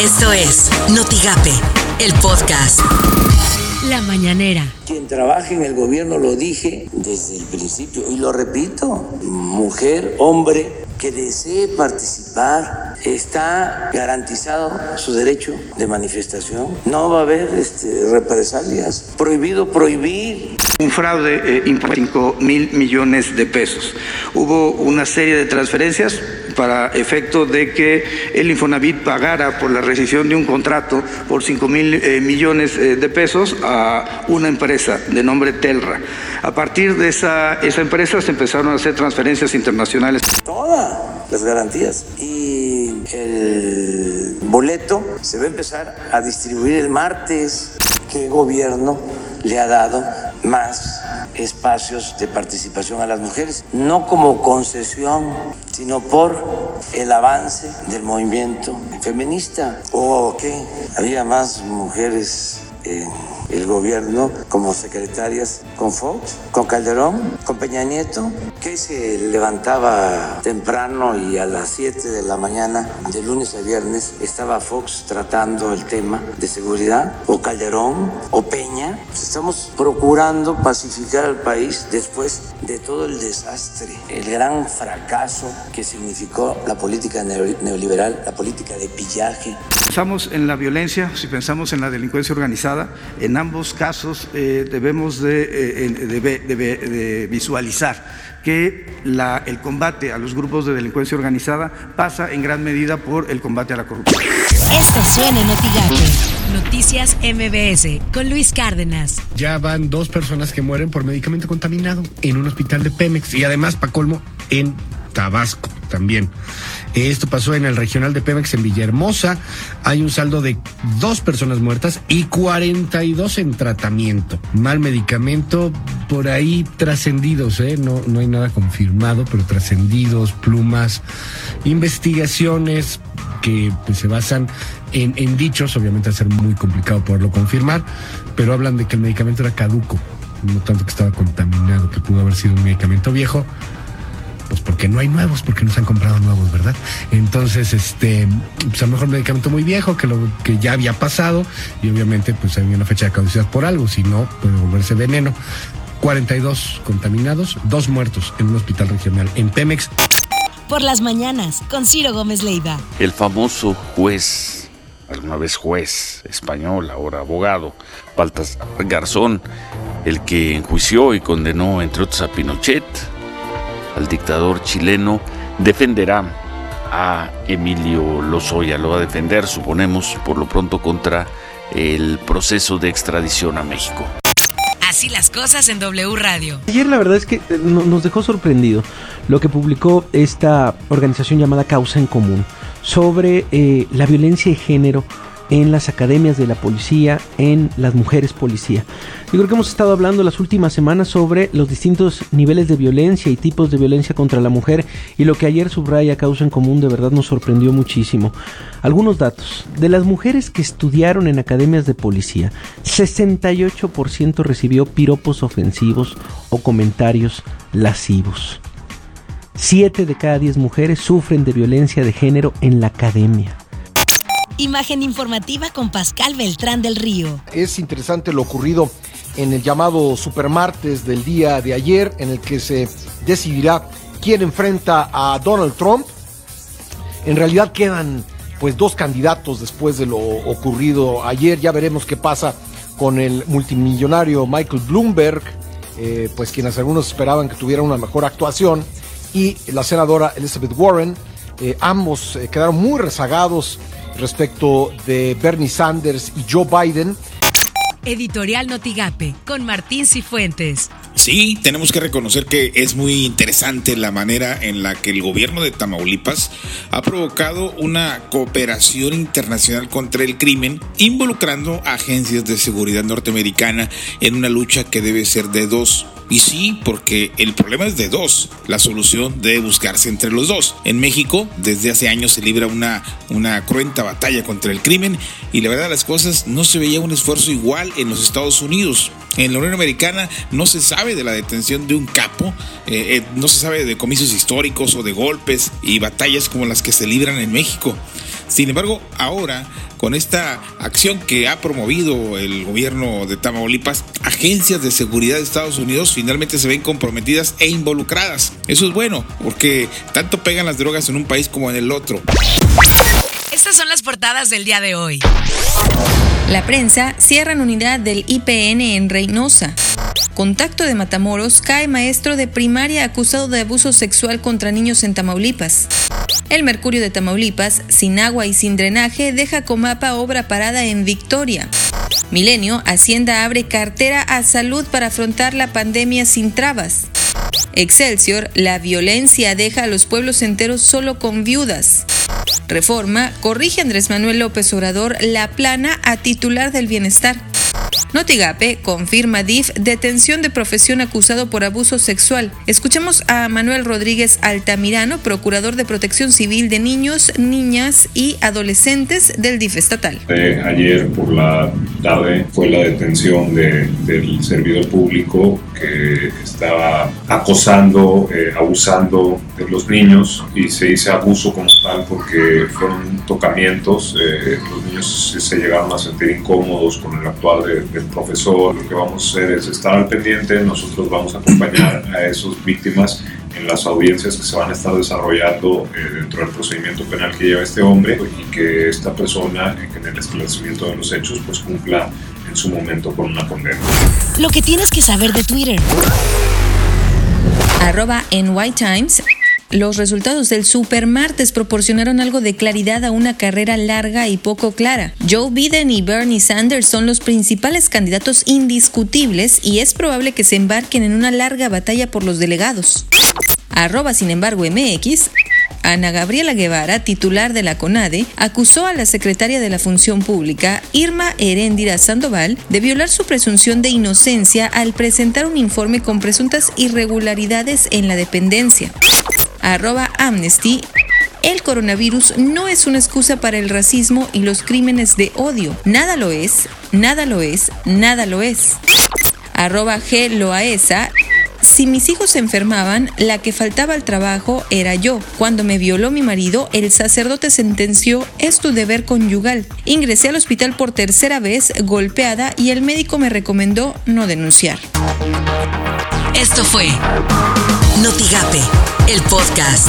Esto es Notigape, el podcast. La mañanera. Quien trabaja en el gobierno, lo dije desde el principio y lo repito, mujer, hombre, que desee participar, está garantizado su derecho de manifestación. No va a haber este, represalias. Prohibido prohibir. Un fraude eh, 5 mil millones de pesos. Hubo una serie de transferencias para efecto de que el Infonavit pagara por la rescisión de un contrato por 5 mil eh, millones eh, de pesos a una empresa de nombre Telra. A partir de esa, esa empresa se empezaron a hacer transferencias internacionales. Todas las garantías. Y el boleto se va a empezar a distribuir el martes. ¿Qué gobierno le ha dado más espacios de participación a las mujeres? No como concesión, sino por el avance del movimiento feminista. ¿O qué? Había más mujeres en el gobierno como secretarias con Fox, con Calderón, con Peña Nieto, que se levantaba temprano y a las 7 de la mañana, de lunes a viernes, estaba Fox tratando el tema de seguridad, o Calderón, o Peña. Estamos procurando pacificar al país después de todo el desastre, el gran fracaso que significó la política neoliberal, la política de pillaje. Pensamos en la violencia, si pensamos en la delincuencia organizada, en ambos casos eh, debemos de, eh, de, de, de, visualizar que la, el combate a los grupos de delincuencia organizada pasa en gran medida por el combate a la corrupción. Esto suena en Noticias MBS con Luis Cárdenas. Ya van dos personas que mueren por medicamento contaminado en un hospital de Pemex y además, pa' colmo, en Tabasco también. Esto pasó en el regional de Pemex en Villahermosa. Hay un saldo de dos personas muertas y 42 en tratamiento. Mal medicamento, por ahí trascendidos, ¿eh? no, no hay nada confirmado, pero trascendidos, plumas, investigaciones que pues, se basan en, en dichos, obviamente va a ser muy complicado poderlo confirmar, pero hablan de que el medicamento era caduco, no tanto que estaba contaminado, que pudo haber sido un medicamento viejo porque no hay nuevos, porque no se han comprado nuevos, ¿verdad? Entonces, este, pues a lo mejor medicamento muy viejo que lo que ya había pasado y obviamente pues había una fecha de caducidad por algo, si no puede volverse veneno. 42 contaminados, dos muertos en un hospital regional en Pemex. Por las mañanas, con Ciro Gómez Leiva. El famoso juez, alguna vez juez español, ahora abogado, Baltasar Garzón, el que enjuició y condenó, entre otros, a Pinochet, al dictador chileno, defenderá a Emilio Lozoya. Lo va a defender, suponemos, por lo pronto contra el proceso de extradición a México. Así las cosas en W Radio. Ayer la verdad es que nos dejó sorprendido lo que publicó esta organización llamada Causa en Común sobre eh, la violencia de género en las academias de la policía, en las mujeres policía. Yo creo que hemos estado hablando las últimas semanas sobre los distintos niveles de violencia y tipos de violencia contra la mujer y lo que ayer subraya Causa en Común de verdad nos sorprendió muchísimo. Algunos datos. De las mujeres que estudiaron en academias de policía, 68% recibió piropos ofensivos o comentarios lascivos. 7 de cada 10 mujeres sufren de violencia de género en la academia. Imagen informativa con Pascal Beltrán del Río. Es interesante lo ocurrido en el llamado Supermartes del día de ayer, en el que se decidirá quién enfrenta a Donald Trump. En realidad quedan pues dos candidatos después de lo ocurrido ayer. Ya veremos qué pasa con el multimillonario Michael Bloomberg, eh, pues quienes algunos esperaban que tuviera una mejor actuación, y la senadora Elizabeth Warren. Eh, ambos eh, quedaron muy rezagados respecto de Bernie Sanders y Joe Biden. Editorial Notigape con Martín Cifuentes. Sí, tenemos que reconocer que es muy interesante la manera en la que el gobierno de Tamaulipas ha provocado una cooperación internacional contra el crimen, involucrando agencias de seguridad norteamericana en una lucha que debe ser de dos. Y sí, porque el problema es de dos. La solución debe buscarse entre los dos. En México, desde hace años se libra una, una cruenta batalla contra el crimen y la verdad las cosas no se veía un esfuerzo igual en los Estados Unidos. En la Unión Americana no se sabe de la detención de un capo, eh, eh, no se sabe de comicios históricos o de golpes y batallas como las que se libran en México. Sin embargo, ahora, con esta acción que ha promovido el gobierno de Tamaulipas, agencias de seguridad de Estados Unidos finalmente se ven comprometidas e involucradas. Eso es bueno, porque tanto pegan las drogas en un país como en el otro. Estas son las portadas del día de hoy. La prensa cierra en unidad del IPN en Reynosa. Contacto de Matamoros cae maestro de primaria acusado de abuso sexual contra niños en Tamaulipas. El Mercurio de Tamaulipas, sin agua y sin drenaje, deja Comapa obra parada en Victoria. Milenio, Hacienda abre cartera a salud para afrontar la pandemia sin trabas. Excelsior, la violencia deja a los pueblos enteros solo con viudas. Reforma, corrige Andrés Manuel López Obrador la plana a titular del bienestar. Notigape confirma DIF detención de profesión acusado por abuso sexual. Escuchemos a Manuel Rodríguez Altamirano, procurador de protección civil de niños, niñas y adolescentes del DIF estatal. ayer por la tarde fue la detención del servidor público que estaba acosando, eh, abusando de los niños y se dice abuso como tal porque fueron tocamientos, eh, los niños se llegaron a sentir incómodos con el actual del profesor, lo que vamos a hacer es estar al pendiente, nosotros vamos a acompañar a esas víctimas en las audiencias que se van a estar desarrollando eh, dentro del procedimiento penal que lleva este hombre y que esta persona en el esclarecimiento de los hechos pues cumpla en su momento con una condena. Lo que tienes que saber de Twitter. Arroba NY Times. Los resultados del supermartes proporcionaron algo de claridad a una carrera larga y poco clara. Joe Biden y Bernie Sanders son los principales candidatos indiscutibles y es probable que se embarquen en una larga batalla por los delegados. Arroba, sin embargo, MX Ana Gabriela Guevara, titular de la CONADE, acusó a la secretaria de la Función Pública, Irma Heréndira Sandoval, de violar su presunción de inocencia al presentar un informe con presuntas irregularidades en la dependencia. Arroba Amnesty el coronavirus no es una excusa para el racismo y los crímenes de odio. Nada lo es, nada lo es, nada lo es. Arroba G. Loaesa si mis hijos se enfermaban, la que faltaba al trabajo era yo. Cuando me violó mi marido, el sacerdote sentenció es tu deber conyugal. Ingresé al hospital por tercera vez, golpeada, y el médico me recomendó no denunciar. Esto fue Notigape, el podcast.